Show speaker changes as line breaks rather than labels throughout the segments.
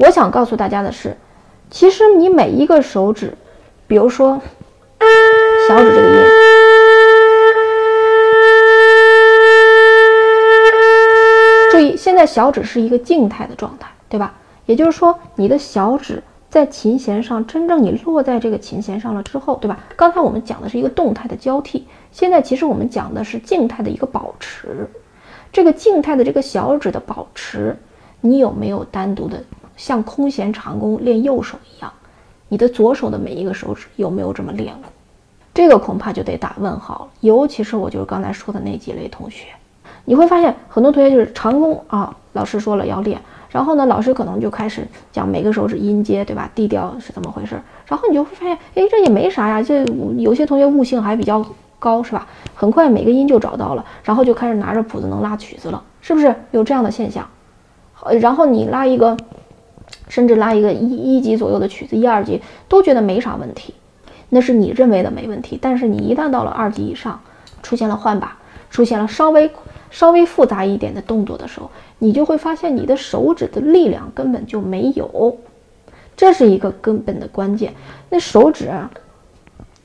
我想告诉大家的是，其实你每一个手指，比如说小指这个音，注意，现在小指是一个静态的状态，对吧？也就是说，你的小指在琴弦上，真正你落在这个琴弦上了之后，对吧？刚才我们讲的是一个动态的交替，现在其实我们讲的是静态的一个保持。这个静态的这个小指的保持，你有没有单独的？像空弦长弓练右手一样，你的左手的每一个手指有没有这么练过？这个恐怕就得打问号了。尤其是我就是刚才说的那几类同学，你会发现很多同学就是长弓啊，老师说了要练，然后呢，老师可能就开始讲每个手指音阶，对吧低调是怎么回事？然后你就会发现，哎，这也没啥呀。这有些同学悟性还比较高，是吧？很快每个音就找到了，然后就开始拿着谱子能拉曲子了，是不是有这样的现象？呃，然后你拉一个。甚至拉一个一一级左右的曲子，一二级都觉得没啥问题，那是你认为的没问题。但是你一旦到了二级以上，出现了换把，出现了稍微稍微复杂一点的动作的时候，你就会发现你的手指的力量根本就没有，这是一个根本的关键。那手指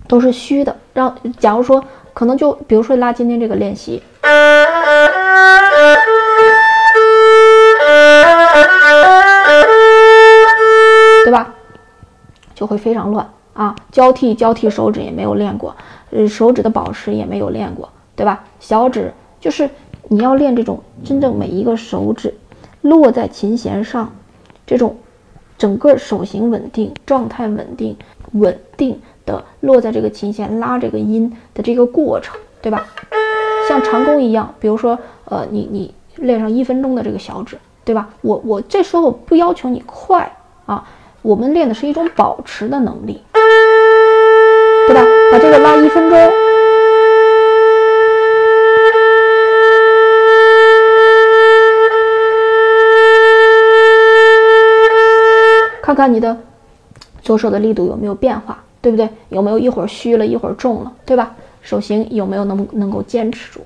都是虚的，让假如说可能就比如说拉今天这个练习。就会非常乱啊，交替交替手指也没有练过，呃，手指的保持也没有练过，对吧？小指就是你要练这种真正每一个手指落在琴弦上，这种整个手型稳定、状态稳定、稳定的落在这个琴弦拉这个音的这个过程，对吧？像长弓一样，比如说，呃，你你练上一分钟的这个小指，对吧？我我这时候不要求你快啊。我们练的是一种保持的能力，对吧？把这个拉一分钟，看看你的左手的力度有没有变化，对不对？有没有一会儿虚了，一会儿重了，对吧？手型有没有能能够坚持住？